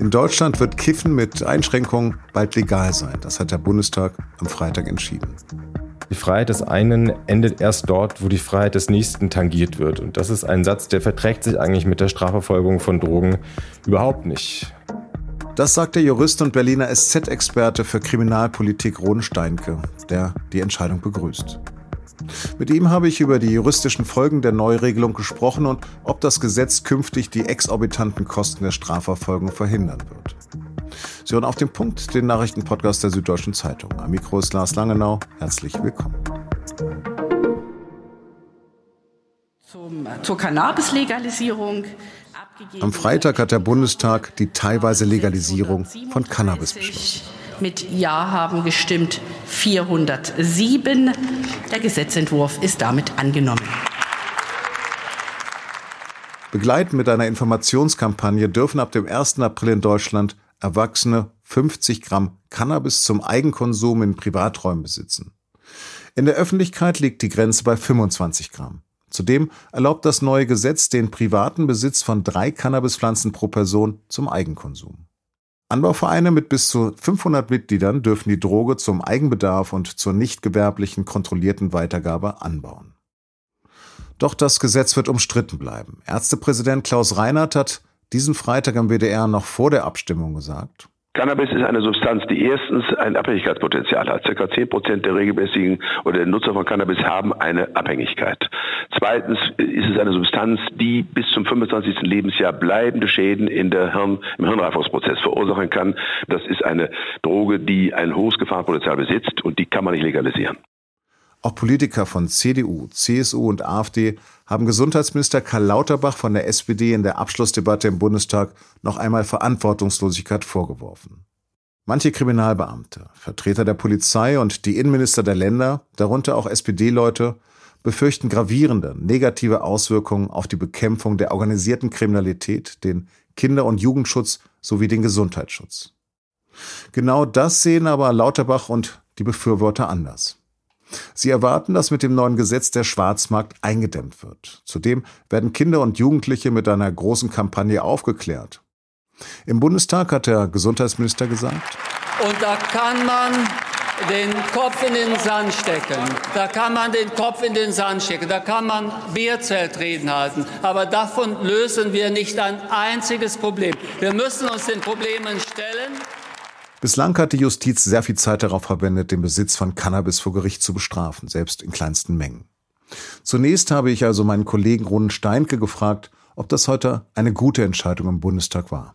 In Deutschland wird Kiffen mit Einschränkungen bald legal sein. Das hat der Bundestag am Freitag entschieden. Die Freiheit des einen endet erst dort, wo die Freiheit des nächsten tangiert wird. Und das ist ein Satz, der verträgt sich eigentlich mit der Strafverfolgung von Drogen überhaupt nicht. Das sagt der Jurist und Berliner SZ-Experte für Kriminalpolitik Ron Steinke, der die Entscheidung begrüßt. Mit ihm habe ich über die juristischen Folgen der Neuregelung gesprochen und ob das Gesetz künftig die exorbitanten Kosten der Strafverfolgung verhindern wird. Sie hören auf den Punkt den Nachrichtenpodcast der Süddeutschen Zeitung. Am Mikro ist Lars Langenau. Herzlich willkommen. Zum, zur Cannabis-Legalisierung. Am Freitag hat der Bundestag die teilweise Legalisierung von Cannabis beschlossen. Mit Ja haben gestimmt 407. Der Gesetzentwurf ist damit angenommen. Begleitend mit einer Informationskampagne dürfen ab dem 1. April in Deutschland Erwachsene 50 Gramm Cannabis zum Eigenkonsum in Privaträumen besitzen. In der Öffentlichkeit liegt die Grenze bei 25 Gramm. Zudem erlaubt das neue Gesetz den privaten Besitz von drei Cannabispflanzen pro Person zum Eigenkonsum. Anbauvereine mit bis zu 500 Mitgliedern dürfen die Droge zum Eigenbedarf und zur nicht gewerblichen kontrollierten Weitergabe anbauen. Doch das Gesetz wird umstritten bleiben. Ärztepräsident Klaus Reinhardt hat diesen Freitag am WDR noch vor der Abstimmung gesagt, Cannabis ist eine Substanz, die erstens ein Abhängigkeitspotenzial hat. Circa 10 Prozent der regelmäßigen oder der Nutzer von Cannabis haben eine Abhängigkeit. Zweitens ist es eine Substanz, die bis zum 25. Lebensjahr bleibende Schäden in der Hirn, im Hirnreifungsprozess verursachen kann. Das ist eine Droge, die ein hohes Gefahrenpotenzial besitzt und die kann man nicht legalisieren. Auch Politiker von CDU, CSU und AfD haben Gesundheitsminister Karl Lauterbach von der SPD in der Abschlussdebatte im Bundestag noch einmal Verantwortungslosigkeit vorgeworfen. Manche Kriminalbeamte, Vertreter der Polizei und die Innenminister der Länder, darunter auch SPD-Leute, befürchten gravierende negative Auswirkungen auf die Bekämpfung der organisierten Kriminalität, den Kinder- und Jugendschutz sowie den Gesundheitsschutz. Genau das sehen aber Lauterbach und die Befürworter anders. Sie erwarten, dass mit dem neuen Gesetz der Schwarzmarkt eingedämmt wird. Zudem werden Kinder und Jugendliche mit einer großen Kampagne aufgeklärt. Im Bundestag hat der Gesundheitsminister gesagt, und da kann man den Kopf in den Sand stecken. Da kann man den Kopf in den Sand stecken. Da kann man Bierzeltreden halten. Aber davon lösen wir nicht ein einziges Problem. Wir müssen uns den Problemen stellen. Bislang hat die Justiz sehr viel Zeit darauf verwendet, den Besitz von Cannabis vor Gericht zu bestrafen, selbst in kleinsten Mengen. Zunächst habe ich also meinen Kollegen Ronen Steinke gefragt, ob das heute eine gute Entscheidung im Bundestag war.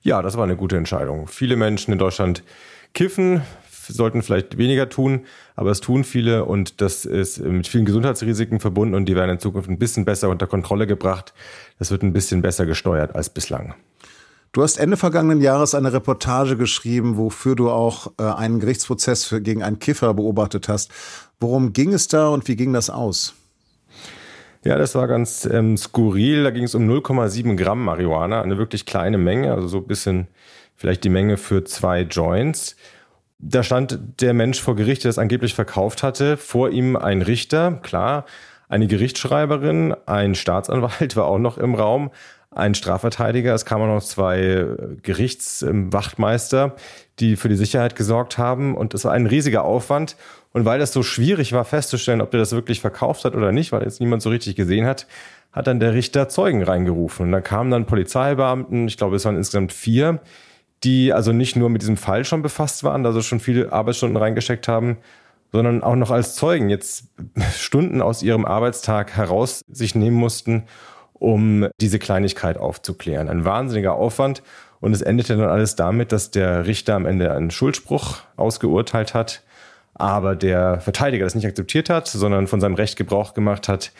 Ja, das war eine gute Entscheidung. Viele Menschen in Deutschland kiffen, sollten vielleicht weniger tun, aber es tun viele und das ist mit vielen Gesundheitsrisiken verbunden und die werden in Zukunft ein bisschen besser unter Kontrolle gebracht. Das wird ein bisschen besser gesteuert als bislang. Du hast Ende vergangenen Jahres eine Reportage geschrieben, wofür du auch äh, einen Gerichtsprozess gegen einen Kiffer beobachtet hast. Worum ging es da und wie ging das aus? Ja, das war ganz ähm, skurril. Da ging es um 0,7 Gramm Marihuana, eine wirklich kleine Menge, also so ein bisschen vielleicht die Menge für zwei Joints. Da stand der Mensch vor Gericht, der das angeblich verkauft hatte, vor ihm ein Richter, klar, eine Gerichtsschreiberin, ein Staatsanwalt war auch noch im Raum, ein Strafverteidiger, es kamen noch zwei Gerichtswachtmeister, die für die Sicherheit gesorgt haben. Und es war ein riesiger Aufwand. Und weil das so schwierig war festzustellen, ob der das wirklich verkauft hat oder nicht, weil jetzt niemand so richtig gesehen hat, hat dann der Richter Zeugen reingerufen. Und da kamen dann Polizeibeamten, ich glaube, es waren insgesamt vier, die also nicht nur mit diesem Fall schon befasst waren, also schon viele Arbeitsstunden reingesteckt haben, sondern auch noch als Zeugen jetzt Stunden aus ihrem Arbeitstag heraus sich nehmen mussten, um diese Kleinigkeit aufzuklären. Ein wahnsinniger Aufwand. Und es endete dann alles damit, dass der Richter am Ende einen Schuldspruch ausgeurteilt hat, aber der Verteidiger das nicht akzeptiert hat, sondern von seinem Recht Gebrauch gemacht hat,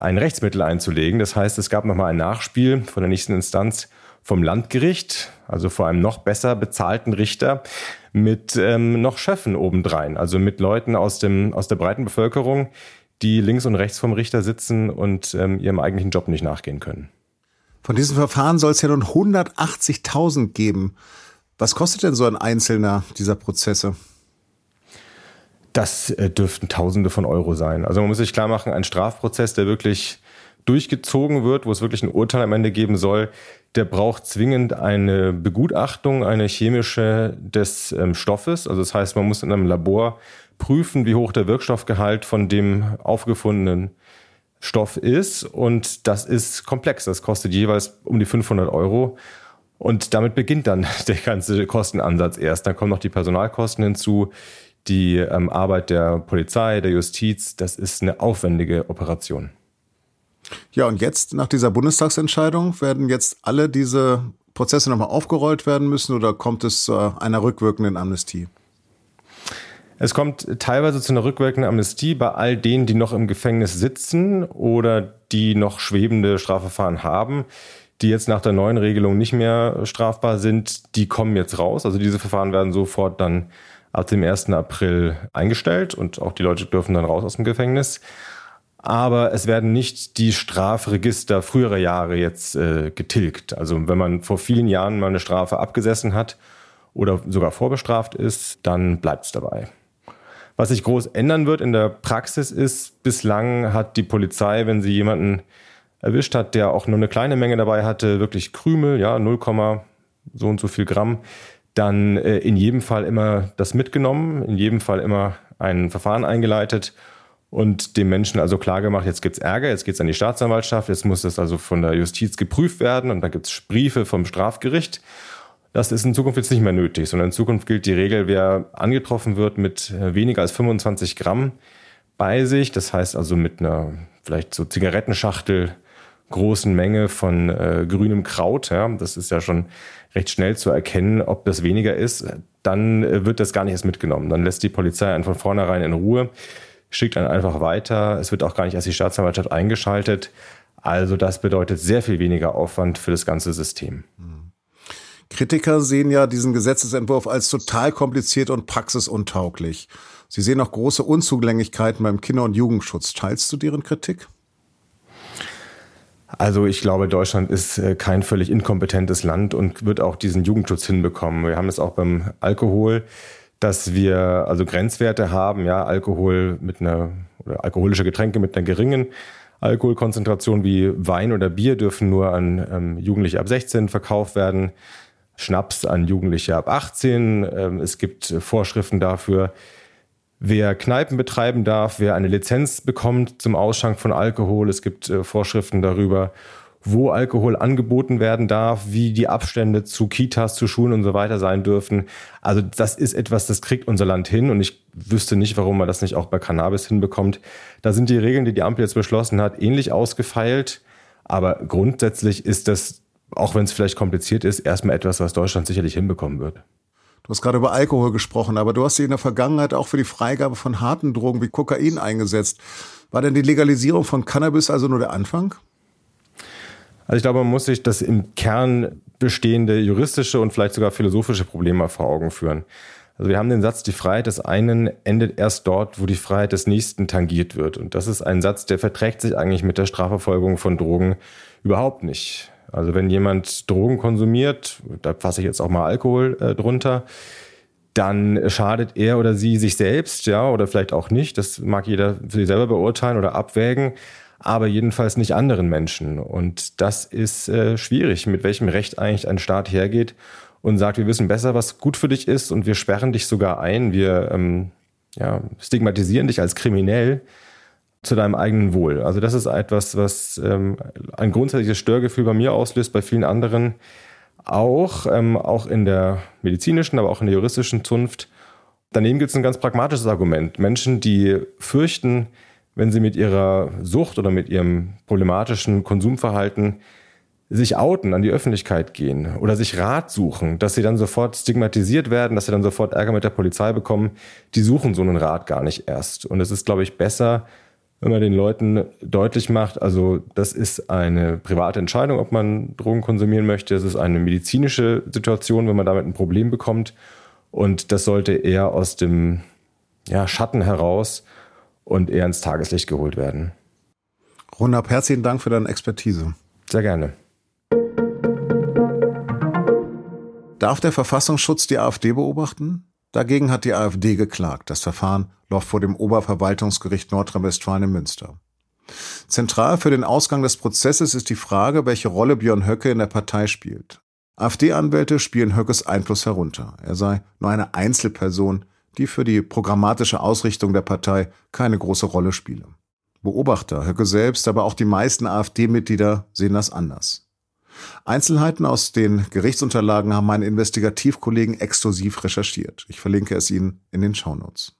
ein Rechtsmittel einzulegen. Das heißt, es gab nochmal ein Nachspiel von der nächsten Instanz vom Landgericht, also vor einem noch besser bezahlten Richter, mit ähm, noch Schöffen obendrein, also mit Leuten aus, dem, aus der breiten Bevölkerung, die links und rechts vom Richter sitzen und ähm, ihrem eigentlichen Job nicht nachgehen können. Von diesen Verfahren soll es ja nun 180.000 geben. Was kostet denn so ein einzelner dieser Prozesse? Das äh, dürften Tausende von Euro sein. Also man muss sich klar machen, ein Strafprozess, der wirklich durchgezogen wird, wo es wirklich ein Urteil am Ende geben soll, der braucht zwingend eine Begutachtung, eine chemische des ähm, Stoffes. Also das heißt, man muss in einem Labor prüfen, wie hoch der Wirkstoffgehalt von dem aufgefundenen Stoff ist. Und das ist komplex. Das kostet jeweils um die 500 Euro. Und damit beginnt dann der ganze Kostenansatz erst. Dann kommen noch die Personalkosten hinzu, die ähm, Arbeit der Polizei, der Justiz. Das ist eine aufwendige Operation. Ja, und jetzt nach dieser Bundestagsentscheidung werden jetzt alle diese Prozesse nochmal aufgerollt werden müssen oder kommt es zu einer rückwirkenden Amnestie? Es kommt teilweise zu einer rückwirkenden Amnestie bei all denen, die noch im Gefängnis sitzen oder die noch schwebende Strafverfahren haben, die jetzt nach der neuen Regelung nicht mehr strafbar sind, die kommen jetzt raus. Also diese Verfahren werden sofort dann ab dem 1. April eingestellt und auch die Leute dürfen dann raus aus dem Gefängnis aber es werden nicht die Strafregister früherer Jahre jetzt äh, getilgt. Also wenn man vor vielen Jahren mal eine Strafe abgesessen hat oder sogar vorbestraft ist, dann bleibt es dabei. Was sich groß ändern wird in der Praxis ist, bislang hat die Polizei, wenn sie jemanden erwischt hat, der auch nur eine kleine Menge dabei hatte, wirklich Krümel, ja, 0, so und so viel Gramm, dann äh, in jedem Fall immer das mitgenommen, in jedem Fall immer ein Verfahren eingeleitet und dem Menschen also klargemacht, jetzt gibt's Ärger, jetzt geht's an die Staatsanwaltschaft, jetzt muss das also von der Justiz geprüft werden und dann gibt's Briefe vom Strafgericht. Das ist in Zukunft jetzt nicht mehr nötig, sondern in Zukunft gilt die Regel, wer angetroffen wird mit äh, weniger als 25 Gramm bei sich, das heißt also mit einer vielleicht so Zigarettenschachtel großen Menge von äh, grünem Kraut, ja, das ist ja schon recht schnell zu erkennen, ob das weniger ist, dann äh, wird das gar nicht erst mitgenommen. Dann lässt die Polizei einen von vornherein in Ruhe schickt einen einfach weiter. Es wird auch gar nicht als die Staatsanwaltschaft eingeschaltet. Also das bedeutet sehr viel weniger Aufwand für das ganze System. Kritiker sehen ja diesen Gesetzesentwurf als total kompliziert und praxisuntauglich. Sie sehen auch große Unzulänglichkeiten beim Kinder- und Jugendschutz. Teilst du deren Kritik? Also ich glaube, Deutschland ist äh, kein völlig inkompetentes Land und wird auch diesen Jugendschutz hinbekommen. Wir haben es auch beim Alkohol dass wir also Grenzwerte haben, ja, Alkohol mit einer oder alkoholische Getränke mit einer geringen Alkoholkonzentration wie Wein oder Bier dürfen nur an ähm, Jugendliche ab 16 verkauft werden, Schnaps an Jugendliche ab 18. Ähm, es gibt Vorschriften dafür, wer Kneipen betreiben darf, wer eine Lizenz bekommt zum Ausschank von Alkohol. Es gibt äh, Vorschriften darüber, wo Alkohol angeboten werden darf, wie die Abstände zu Kitas, zu Schulen und so weiter sein dürfen. Also das ist etwas, das kriegt unser Land hin und ich wüsste nicht, warum man das nicht auch bei Cannabis hinbekommt. Da sind die Regeln, die die Ampel jetzt beschlossen hat, ähnlich ausgefeilt. Aber grundsätzlich ist das, auch wenn es vielleicht kompliziert ist, erstmal etwas, was Deutschland sicherlich hinbekommen wird. Du hast gerade über Alkohol gesprochen, aber du hast dich in der Vergangenheit auch für die Freigabe von harten Drogen wie Kokain eingesetzt. War denn die Legalisierung von Cannabis also nur der Anfang? Also ich glaube, man muss sich das im Kern bestehende juristische und vielleicht sogar philosophische Problem mal vor Augen führen. Also wir haben den Satz, die Freiheit des einen endet erst dort, wo die Freiheit des nächsten tangiert wird. Und das ist ein Satz, der verträgt sich eigentlich mit der Strafverfolgung von Drogen überhaupt nicht. Also wenn jemand Drogen konsumiert, da fasse ich jetzt auch mal Alkohol äh, drunter, dann schadet er oder sie sich selbst, ja, oder vielleicht auch nicht. Das mag jeder für sich selber beurteilen oder abwägen aber jedenfalls nicht anderen Menschen. Und das ist äh, schwierig, mit welchem Recht eigentlich ein Staat hergeht und sagt, wir wissen besser, was gut für dich ist und wir sperren dich sogar ein, wir ähm, ja, stigmatisieren dich als kriminell zu deinem eigenen Wohl. Also das ist etwas, was ähm, ein grundsätzliches Störgefühl bei mir auslöst, bei vielen anderen auch, ähm, auch in der medizinischen, aber auch in der juristischen Zunft. Daneben gibt es ein ganz pragmatisches Argument. Menschen, die fürchten, wenn sie mit ihrer Sucht oder mit ihrem problematischen Konsumverhalten sich outen, an die Öffentlichkeit gehen oder sich Rat suchen, dass sie dann sofort stigmatisiert werden, dass sie dann sofort Ärger mit der Polizei bekommen, die suchen so einen Rat gar nicht erst. Und es ist, glaube ich, besser, wenn man den Leuten deutlich macht, also das ist eine private Entscheidung, ob man Drogen konsumieren möchte, es ist eine medizinische Situation, wenn man damit ein Problem bekommt. Und das sollte eher aus dem ja, Schatten heraus und eher ins Tageslicht geholt werden. Runab, herzlichen Dank für deine Expertise. Sehr gerne. Darf der Verfassungsschutz die AfD beobachten? Dagegen hat die AfD geklagt. Das Verfahren läuft vor dem Oberverwaltungsgericht Nordrhein-Westfalen in Münster. Zentral für den Ausgang des Prozesses ist die Frage, welche Rolle Björn Höcke in der Partei spielt. AfD-Anwälte spielen Höckes Einfluss herunter. Er sei nur eine Einzelperson, die für die programmatische Ausrichtung der Partei keine große Rolle spiele. Beobachter, Höcke selbst, aber auch die meisten AfD-Mitglieder sehen das anders. Einzelheiten aus den Gerichtsunterlagen haben meine Investigativkollegen exklusiv recherchiert. Ich verlinke es Ihnen in den Shownotes.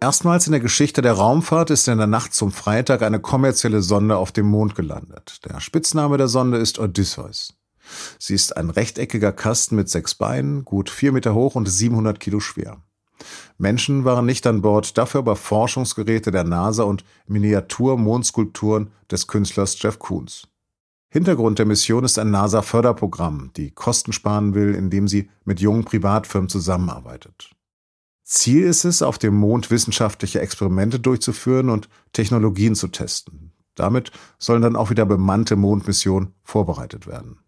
Erstmals in der Geschichte der Raumfahrt ist in der Nacht zum Freitag eine kommerzielle Sonde auf dem Mond gelandet. Der Spitzname der Sonde ist Odysseus. Sie ist ein rechteckiger Kasten mit sechs Beinen, gut vier Meter hoch und 700 Kilo schwer. Menschen waren nicht an Bord, dafür aber Forschungsgeräte der NASA und Miniatur-Mondskulpturen des Künstlers Jeff Koons. Hintergrund der Mission ist ein NASA-Förderprogramm, die Kosten sparen will, indem sie mit jungen Privatfirmen zusammenarbeitet. Ziel ist es, auf dem Mond wissenschaftliche Experimente durchzuführen und Technologien zu testen. Damit sollen dann auch wieder bemannte Mondmissionen vorbereitet werden.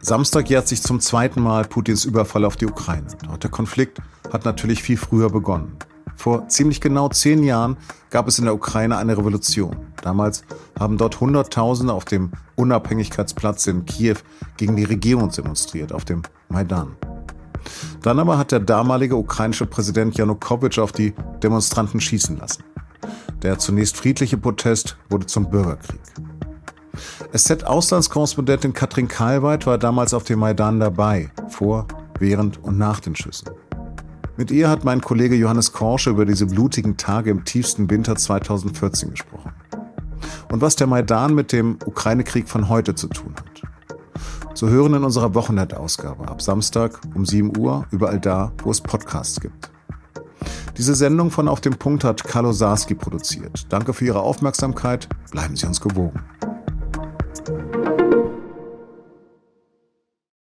Samstag jährt sich zum zweiten Mal Putins Überfall auf die Ukraine. Doch der Konflikt hat natürlich viel früher begonnen. Vor ziemlich genau zehn Jahren gab es in der Ukraine eine Revolution. Damals haben dort Hunderttausende auf dem Unabhängigkeitsplatz in Kiew gegen die Regierung demonstriert, auf dem Maidan. Dann aber hat der damalige ukrainische Präsident Janukowitsch auf die Demonstranten schießen lassen. Der zunächst friedliche Protest wurde zum Bürgerkrieg. SZ-Auslandskorrespondentin Katrin Kalweit war damals auf dem Maidan dabei, vor, während und nach den Schüssen. Mit ihr hat mein Kollege Johannes Korsche über diese blutigen Tage im tiefsten Winter 2014 gesprochen. Und was der Maidan mit dem Ukraine-Krieg von heute zu tun hat. Zu hören in unserer Wochenend-Ausgabe ab Samstag um 7 Uhr, überall da, wo es Podcasts gibt. Diese Sendung von Auf dem Punkt hat Carlo Sarski produziert. Danke für Ihre Aufmerksamkeit. Bleiben Sie uns gewogen.